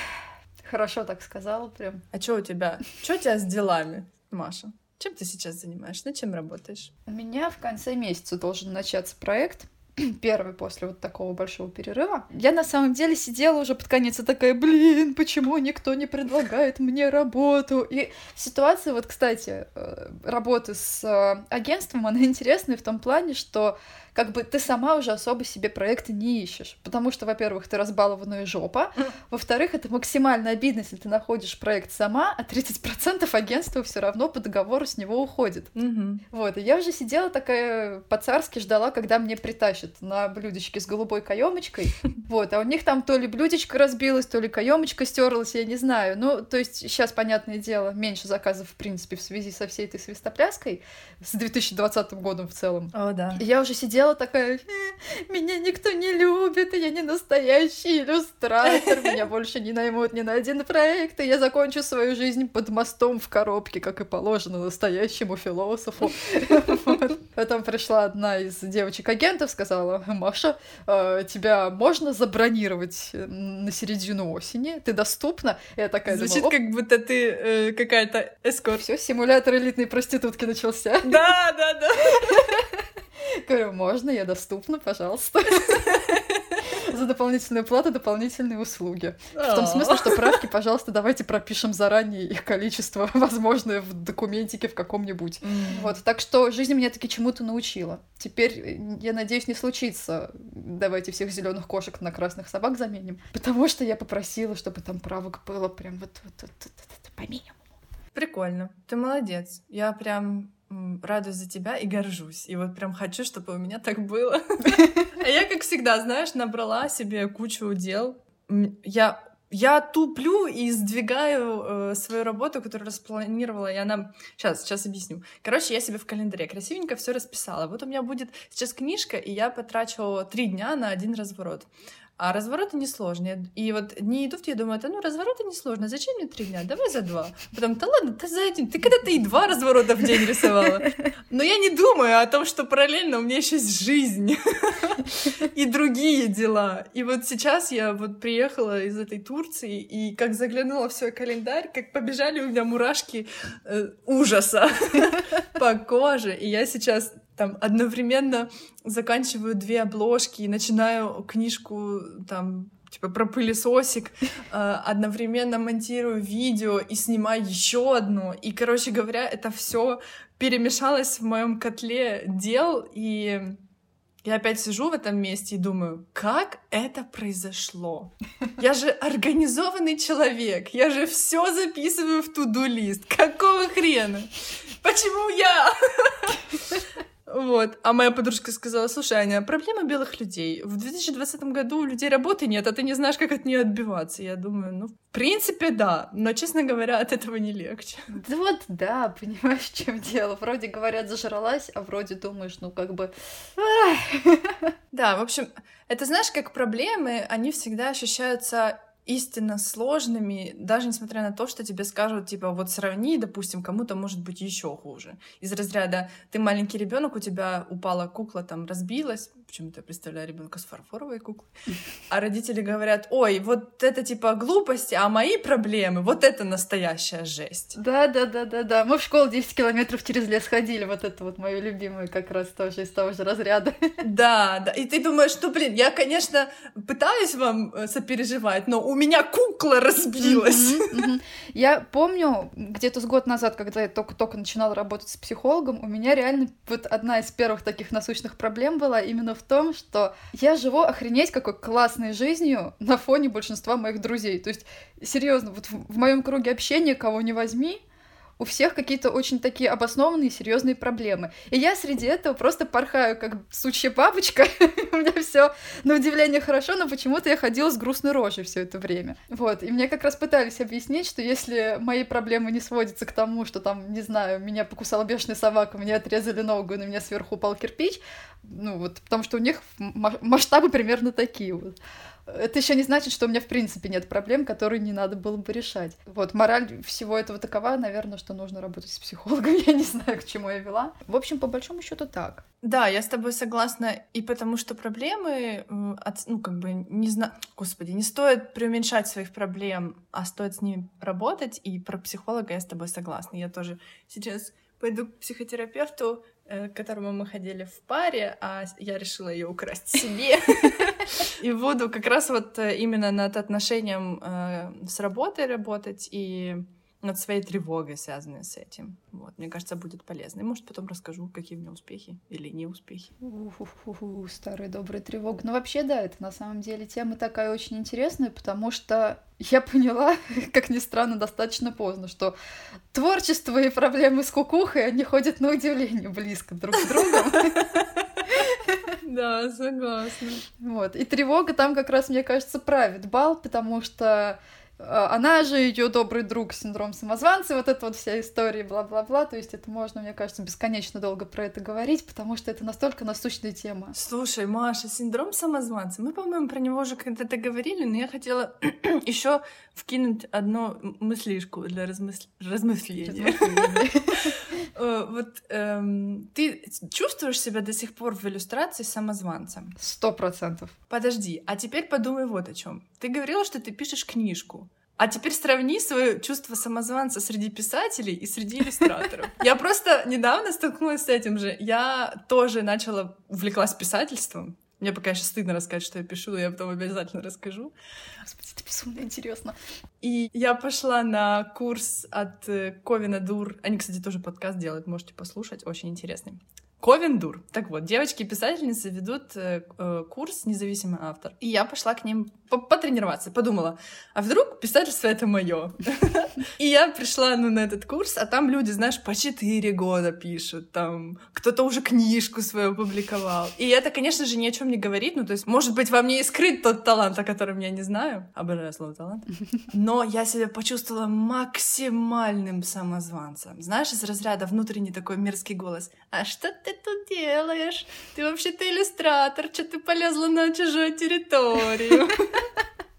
Хорошо так сказала прям. А что у тебя? Что у тебя с делами, Маша? Чем ты сейчас занимаешься? Над чем работаешь? У меня в конце месяца должен начаться проект, первый после вот такого большого перерыва. Я на самом деле сидела уже под конец и такая, блин, почему никто не предлагает мне работу? И ситуация, вот, кстати, э, работы с э, агентством, она интересная в том плане, что как бы ты сама уже особо себе проекты не ищешь. Потому что, во-первых, ты разбалованная жопа. Во-вторых, это максимально обидно, если ты находишь проект сама, а 30% агентства все равно по договору с него уходит. Mm-hmm. Вот, и я уже сидела такая по-царски ждала, когда мне притащат на блюдечке с голубой каемочкой. Вот, а у них там то ли блюдечко разбилось, то ли каемочка стерлась, я не знаю. Ну, то есть сейчас, понятное дело, меньше заказов, в принципе, в связи со всей этой свистопляской с 2020 годом в целом. О, да. Я уже сидела сидела такая, э, меня никто не любит, я не настоящий иллюстратор, меня больше не наймут ни на один проект, и я закончу свою жизнь под мостом в коробке, как и положено настоящему философу. Потом пришла одна из девочек-агентов, сказала, Маша, а, тебя можно забронировать на середину осени? Ты доступна? Я такая Звучит, как будто ты э, какая-то эскорт. Все, симулятор элитной проститутки начался. Да, да, да. Говорю, можно, я доступна, пожалуйста. За дополнительную плату дополнительные услуги. В том смысле, что правки, пожалуйста, давайте пропишем заранее их количество, возможное в документике в каком-нибудь. Вот, так что жизнь меня таки чему-то научила. Теперь, я надеюсь, не случится. Давайте всех зеленых кошек на красных собак заменим. Потому что я попросила, чтобы там правок было прям вот, вот, вот, вот, вот по минимуму. Прикольно. Ты молодец. Я прям радуюсь за тебя и горжусь. И вот прям хочу, чтобы у меня так было. А я, как всегда, знаешь, набрала себе кучу дел. Я я туплю и сдвигаю э, свою работу, которую распланировала, и она... Сейчас, сейчас объясню. Короче, я себе в календаре красивенько все расписала. Вот у меня будет сейчас книжка, и я потрачу три дня на один разворот. А развороты несложные. И вот дни идут, я думаю, да ну развороты несложно, зачем мне три дня? Давай за два. Потом, да ладно, ты за один. Ты когда-то и два разворота в день рисовала. Но я не думаю о том, что параллельно у меня еще есть жизнь и другие дела. И вот сейчас я вот приехала из этой Турции, и как заглянула в свой календарь, как побежали у меня мурашки э, ужаса по коже. И я сейчас там одновременно заканчиваю две обложки и начинаю книжку там типа про пылесосик, э, одновременно монтирую видео и снимаю еще одну. И, короче говоря, это все перемешалось в моем котле дел, и я опять сижу в этом месте и думаю, как это произошло? Я же организованный человек, я же все записываю в туду-лист. Какого хрена? Почему я? Вот. А моя подружка сказала, слушай, Аня, проблема белых людей. В 2020 году у людей работы нет, а ты не знаешь, как от нее отбиваться. Я думаю, ну, в принципе, да. Но, честно говоря, от этого не легче. Да вот, да, понимаешь, в чем дело. Вроде говорят, зажралась, а вроде думаешь, ну, как бы... Да, в общем, это знаешь, как проблемы, они всегда ощущаются истинно сложными, даже несмотря на то, что тебе скажут, типа, вот сравни, допустим, кому-то может быть еще хуже. Из разряда, ты маленький ребенок, у тебя упала кукла, там, разбилась, почему-то я представляю ребенка с фарфоровой куклой, а родители говорят, ой, вот это, типа, глупости, а мои проблемы, вот это настоящая жесть. Да-да-да-да-да, мы в школу 10 километров через лес ходили, вот это вот мою любимую как раз тоже из того же разряда. Да, да, и ты думаешь, что, блин, я, конечно, пытаюсь вам э, сопереживать, но у меня кукла разбилась. Я помню, где-то с год назад, когда я только-только начинала работать с психологом, у меня реально вот одна из первых таких насущных проблем была именно в том, что я живу охренеть какой классной жизнью на фоне большинства моих друзей. То есть, серьезно, вот в, в моем круге общения кого не возьми, у всех какие-то очень такие обоснованные, серьезные проблемы. И я среди этого просто порхаю, как сучья бабочка. у меня все на удивление хорошо, но почему-то я ходила с грустной рожей все это время. Вот. И мне как раз пытались объяснить, что если мои проблемы не сводятся к тому, что там, не знаю, меня покусала бешеная собака, мне отрезали ногу, и на меня сверху упал кирпич, ну вот, потому что у них масштабы примерно такие вот это еще не значит, что у меня в принципе нет проблем, которые не надо было бы решать. Вот, мораль всего этого такова, наверное, что нужно работать с психологом. Я не знаю, к чему я вела. В общем, по большому счету так. Да, я с тобой согласна. И потому что проблемы, ну, как бы, не знаю, господи, не стоит преуменьшать своих проблем, а стоит с ними работать. И про психолога я с тобой согласна. Я тоже сейчас пойду к психотерапевту, э, к которому мы ходили в паре, а я решила ее украсть себе. И буду как раз вот э, именно над отношением э, с работой работать и над своей тревогой, связанной с этим. Вот, мне кажется, будет полезно. И, может, потом расскажу, какие у меня успехи или неуспехи. У-ху-ху-ху, старая добрая тревога. Ну, вообще, да, это на самом деле тема такая очень интересная, потому что я поняла, как ни странно, достаточно поздно, что творчество и проблемы с кукухой, они ходят на удивление близко друг к другу. Да, согласна. Вот. И тревога там как раз, мне кажется, правит бал, потому что она же ее добрый друг, синдром самозванца, вот эта вот вся история, бла-бла-бла. То есть это можно, мне кажется, бесконечно долго про это говорить, потому что это настолько насущная тема. Слушай, Маша, синдром самозванца. Мы, по-моему, про него уже когда-то говорили, но я хотела еще вкинуть одну мыслишку для размыс... размышления. Э, вот эм, ты чувствуешь себя до сих пор в иллюстрации самозванцем? Сто процентов. Подожди, а теперь подумай вот о чем. Ты говорила, что ты пишешь книжку. А теперь сравни свое чувство самозванца среди писателей и среди иллюстраторов. Я просто недавно столкнулась с этим же. Я тоже начала увлеклась писательством. Мне пока еще стыдно рассказать, что я пишу, но я потом обязательно расскажу. Господи, это безумно интересно. И я пошла на курс от э, Ковина Дур. Они, кстати, тоже подкаст делают, можете послушать, очень интересный. Ковендур. Так вот, девочки-писательницы ведут э, э, курс «Независимый автор». И я пошла к ним потренироваться, подумала, а вдруг писательство — это мое? И я пришла ну, на этот курс, а там люди, знаешь, по четыре года пишут, там кто-то уже книжку свою публиковал. И это, конечно же, ни о чем не говорит, ну, то есть, может быть, во мне и скрыт тот талант, о котором я не знаю. Обожаю слово «талант». Но я себя почувствовала максимальным самозванцем. Знаешь, из разряда внутренний такой мерзкий голос. А что ты тут делаешь? Ты вообще-то иллюстратор, что ты полезла на чужую территорию?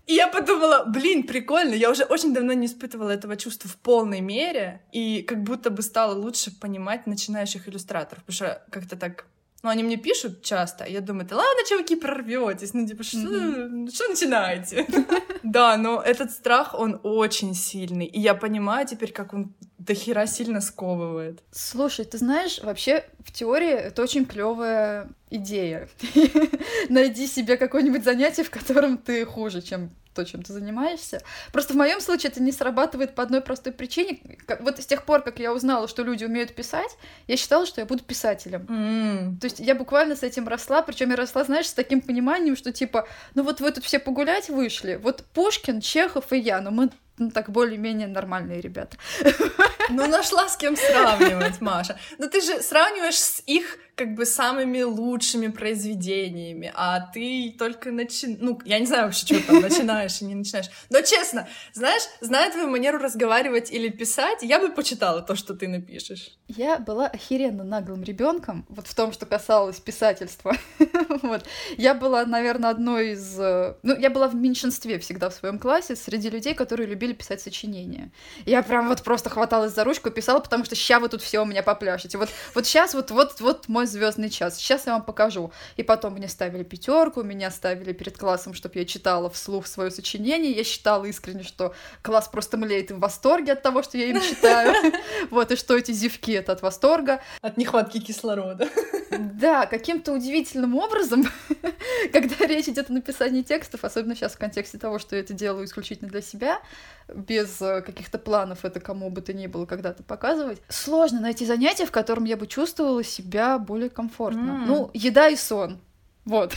И я подумала, блин, прикольно, я уже очень давно не испытывала этого чувства в полной мере, и как будто бы стала лучше понимать начинающих иллюстраторов, потому что как-то так ну, они мне пишут часто, я думаю, да ладно, чуваки, прорветесь, ну, типа, что, mm-hmm. что начинаете? Да, но этот страх, он очень сильный, и я понимаю теперь, как он дохера сильно сковывает. Слушай, ты знаешь, вообще в теории это очень клевая идея. Найди себе какое-нибудь занятие, в котором ты хуже, чем то, чем ты занимаешься. Просто в моем случае это не срабатывает по одной простой причине. Вот с тех пор, как я узнала, что люди умеют писать, я считала, что я буду писателем. Mm. То есть я буквально с этим росла, причем я росла, знаешь, с таким пониманием, что типа, ну вот вы тут все погулять вышли, вот Пушкин, Чехов и я, но мы ну, так более-менее нормальные ребята. Ну, нашла с кем сравнивать, Маша. Но ты же сравниваешь с их как бы самыми лучшими произведениями, а ты только начи... Ну, я не знаю вообще, что там, начинаешь и не начинаешь. Но честно, знаешь, зная твою манеру разговаривать или писать, я бы почитала то, что ты напишешь. Я была охеренно наглым ребенком, вот в том, что касалось писательства. вот. Я была, наверное, одной из... Э, ну, я была в меньшинстве всегда в своем классе среди людей, которые любили писать сочинения. Я прям вот просто хваталась за ручку и писала, потому что ща вы тут все у меня попляшете. Вот, вот сейчас вот, вот, вот мой звездный час. Сейчас я вам покажу. И потом мне ставили пятерку, меня ставили перед классом, чтобы я читала вслух свое сочинение. Я считала искренне, что класс просто млеет в восторге от того, что я им читаю. Вот, и что эти зевки — это от восторга. От нехватки кислорода. Да, каким-то удивительным образом, когда речь идет о написании текстов, особенно сейчас в контексте того, что я это делаю исключительно для себя, без э, каких-то планов это кому бы то ни было когда-то показывать, сложно найти занятие, в котором я бы чувствовала себя более комфортно. Mm. Ну, еда и сон. Вот.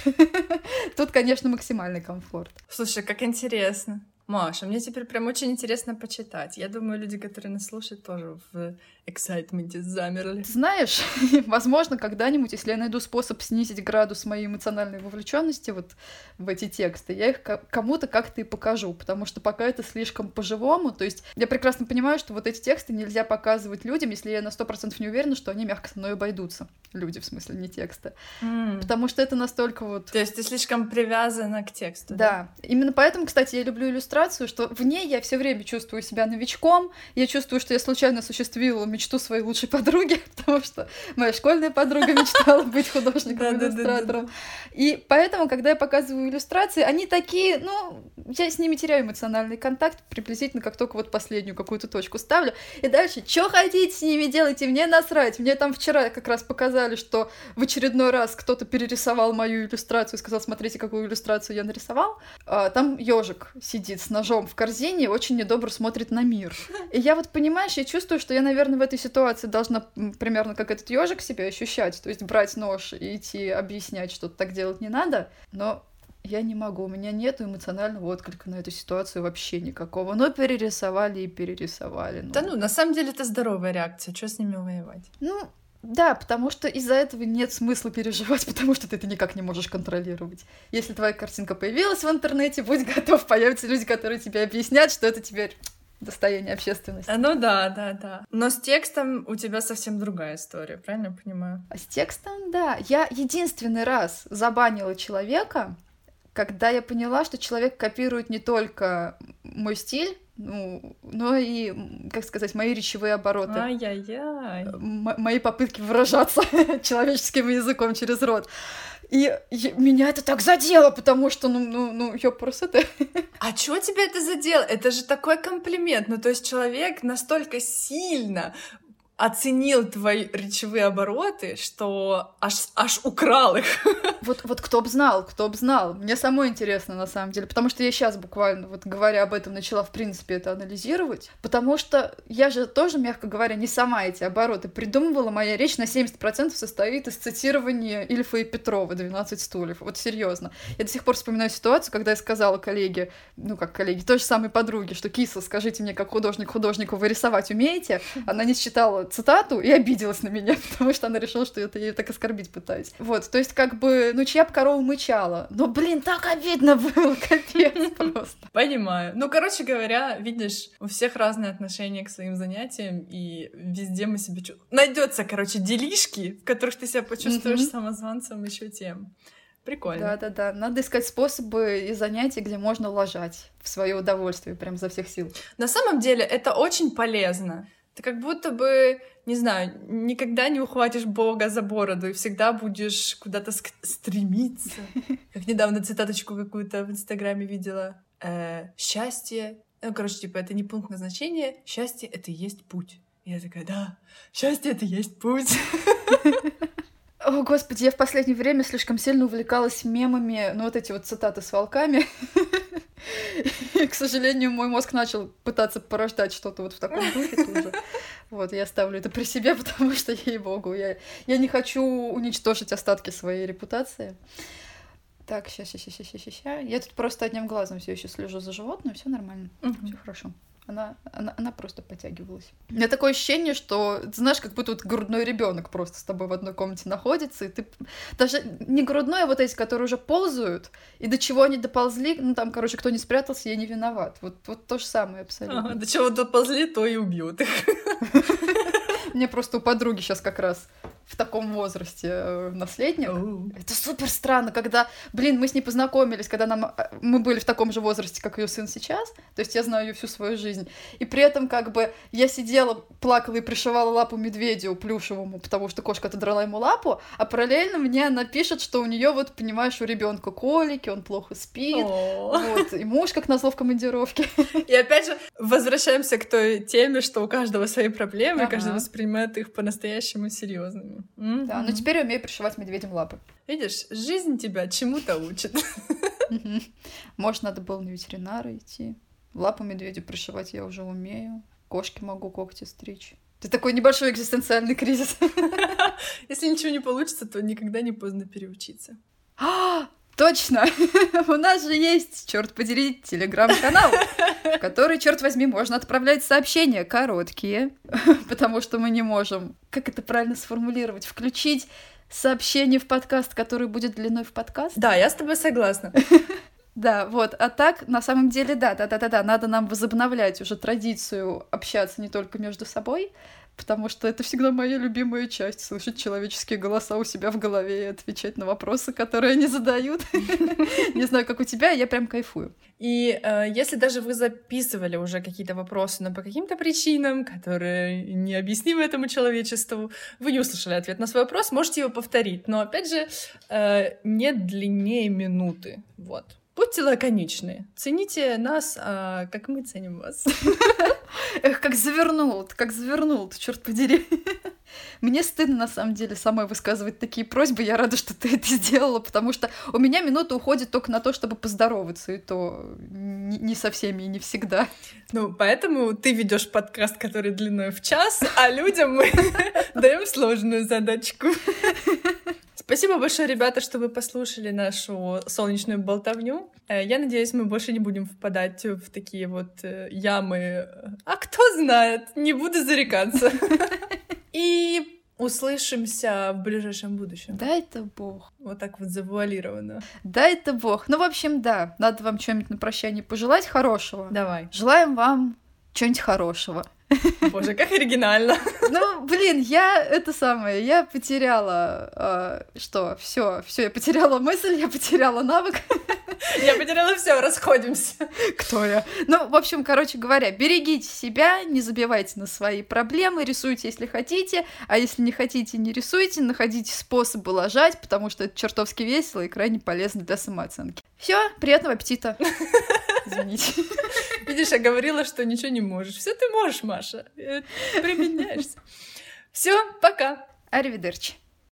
Тут, конечно, максимальный комфорт. Слушай, как интересно. Маша, мне теперь прям очень интересно почитать. Я думаю, люди, которые нас слушают, тоже в эксайтменте замерли. Знаешь, возможно, когда-нибудь, если я найду способ снизить градус моей эмоциональной вовлеченности вот в эти тексты, я их кому-то как-то и покажу, потому что пока это слишком по-живому, то есть я прекрасно понимаю, что вот эти тексты нельзя показывать людям, если я на сто процентов не уверена, что они мягко со мной обойдутся. Люди, в смысле, не тексты. Mm. Потому что это настолько вот... То есть ты слишком привязана к тексту. Да. да? Именно поэтому, кстати, я люблю иллюстрацию, что в ней я все время чувствую себя новичком, я чувствую, что я случайно осуществила мечту своей лучшей подруги, потому что моя школьная подруга мечтала быть художником-иллюстратором. И поэтому, когда я показываю иллюстрации, они такие, ну, я с ними теряю эмоциональный контакт приблизительно, как только вот последнюю какую-то точку ставлю. И дальше, что хотите с ними делайте, мне насрать. Мне там вчера как раз показали, что в очередной раз кто-то перерисовал мою иллюстрацию и сказал, смотрите, какую иллюстрацию я нарисовал. А, там ежик сидит с ножом в корзине очень недобро смотрит на мир. И я вот, понимаешь, я чувствую, что я, наверное, в этой ситуации должна примерно как этот ежик себя ощущать, то есть брать нож и идти объяснять, что так делать не надо, но я не могу, у меня нет эмоционального отклика на эту ситуацию вообще никакого. Но перерисовали и перерисовали. Ну. Да ну, на самом деле это здоровая реакция, что с ними воевать? Ну, да, потому что из-за этого нет смысла переживать, потому что ты это никак не можешь контролировать. Если твоя картинка появилась в интернете, будь готов, появятся люди, которые тебе объяснят, что это теперь достояние общественности. Ну да, да, да. Но с текстом у тебя совсем другая история, правильно я понимаю? А с текстом, да. Я единственный раз забанила человека, когда я поняла, что человек копирует не только мой стиль, ну, но и, как сказать, мои речевые обороты. Ай-яй-яй. мои попытки выражаться человеческим языком через рот. И, и меня это так задело, потому что, ну, ну, ну, я просто это... А чё тебя это задело? Это же такой комплимент. Ну, то есть человек настолько сильно оценил твои речевые обороты, что аж, аж украл их. Вот, вот кто б знал, кто б знал. Мне самой интересно, на самом деле, потому что я сейчас буквально, вот говоря об этом, начала, в принципе, это анализировать, потому что я же тоже, мягко говоря, не сама эти обороты придумывала. Моя речь на 70% состоит из цитирования Ильфа и Петрова «12 стульев». Вот серьезно. Я до сих пор вспоминаю ситуацию, когда я сказала коллеге, ну как коллеге, той же самой подруге, что «Киса, скажите мне, как художник художнику вы рисовать умеете?» Она не считала цитату и обиделась на меня, потому что она решила, что это я ее так оскорбить пытаюсь. Вот, то есть как бы, ну чья бы корова мычала. Но, блин, так обидно было, капец просто. Понимаю. Ну, короче говоря, видишь, у всех разные отношения к своим занятиям, и везде мы себе чувствуем. Найдется, короче, делишки, в которых ты себя почувствуешь самозванцем еще тем. Прикольно. Да, да, да. Надо искать способы и занятия, где можно ложать в свое удовольствие, прям за всех сил. На самом деле это очень полезно. Ты как будто бы, не знаю, никогда не ухватишь Бога за бороду и всегда будешь куда-то стремиться. Как недавно цитаточку какую-то в Инстаграме видела. Э, счастье, ну, короче, типа, это не пункт назначения, счастье — это и есть путь. И я такая, да, счастье — это есть путь. О, господи, я в последнее время слишком сильно увлекалась мемами, ну вот эти вот цитаты с волками. И, к сожалению, мой мозг начал пытаться порождать что-то вот в таком духе тоже. Вот, я ставлю это при себе, потому что, ей-богу, я, я не хочу уничтожить остатки своей репутации. Так, сейчас, сейчас, сейчас, сейчас, сейчас. Я тут просто одним глазом все еще слежу за животным, все нормально, все хорошо. Она, она, она просто подтягивалась. У меня такое ощущение, что, ты знаешь, как будто вот грудной ребенок просто с тобой в одной комнате находится, и ты даже не грудной, а вот эти, которые уже ползают, и до чего они доползли, ну там, короче, кто не спрятался, я не виноват. Вот, вот то же самое абсолютно. Ага, до чего доползли, то и убьют их. Мне просто у подруги сейчас как раз в таком возрасте э, наследник. Это супер странно, когда, блин, мы с ней познакомились, когда нам, э, мы были в таком же возрасте, как ее сын сейчас, то есть я знаю ее всю свою жизнь, и при этом как бы я сидела, плакала и пришивала лапу медведю плюшевому, потому что кошка отодрала ему лапу, а параллельно мне она пишет, что у нее вот, понимаешь, у ребенка колики, он плохо спит, вот, и муж как назло в командировке. И опять же, возвращаемся к той теме, что у каждого свои проблемы, каждый Ага. Воспринимает их по-настоящему серьезными. Да, но теперь я умею пришивать медведям лапы. Видишь, жизнь тебя чему-то учит. Может, надо было на ветеринара идти. Лапу медведю пришивать я уже умею. Кошки могу когти стричь. Это такой небольшой экзистенциальный кризис. Если ничего не получится, то никогда не поздно переучиться. Точно! У нас же есть, черт подери, телеграм-канал, в который, черт возьми, можно отправлять сообщения короткие, потому что мы не можем, как это правильно сформулировать, включить сообщение в подкаст, который будет длиной в подкаст. Да, я с тобой согласна. Да, вот. А так, на самом деле, да, да, да, да, да, надо нам возобновлять уже традицию общаться не только между собой, потому что это всегда моя любимая часть слышать человеческие голоса у себя в голове и отвечать на вопросы, которые они задают. Не знаю, как у тебя, я прям кайфую. И э, если даже вы записывали уже какие-то вопросы, но по каким-то причинам, которые необъяснимы этому человечеству, вы не услышали ответ на свой вопрос, можете его повторить. Но опять же, э, не длиннее минуты. Вот. Будьте лаконичны. Цените нас, а, как мы ценим вас. Эх, как завернул, как завернул, черт подери. Мне стыдно, на самом деле, самой высказывать такие просьбы. Я рада, что ты это сделала, потому что у меня минута уходит только на то, чтобы поздороваться, и то не со всеми и не всегда. Ну, поэтому ты ведешь подкаст, который длиной в час, а людям мы даем сложную задачку. Спасибо большое, ребята, что вы послушали нашу солнечную болтовню. Э, Я надеюсь, мы больше не будем впадать в такие вот э, ямы. А кто знает, не буду зарекаться. И услышимся в ближайшем будущем. Да, это бог. Вот так вот завуалированно. Да, это бог. Ну, в общем, да, надо вам что-нибудь на прощание пожелать хорошего. Давай. Желаем вам чего-нибудь хорошего. Боже, как оригинально. Ну, блин, я это самое, я потеряла, э, что, все, все, я потеряла мысль, я потеряла навык. Я потеряла все, расходимся. Кто я? Ну, в общем, короче говоря, берегите себя, не забивайте на свои проблемы, рисуйте, если хотите, а если не хотите, не рисуйте, находите способы лажать, потому что это чертовски весело и крайне полезно для самооценки. Все, приятного аппетита. Извините. Видишь, я говорила, что ничего не можешь. Все ты можешь, Маша. Э, Применяешься. Все, пока. Аривидерчи.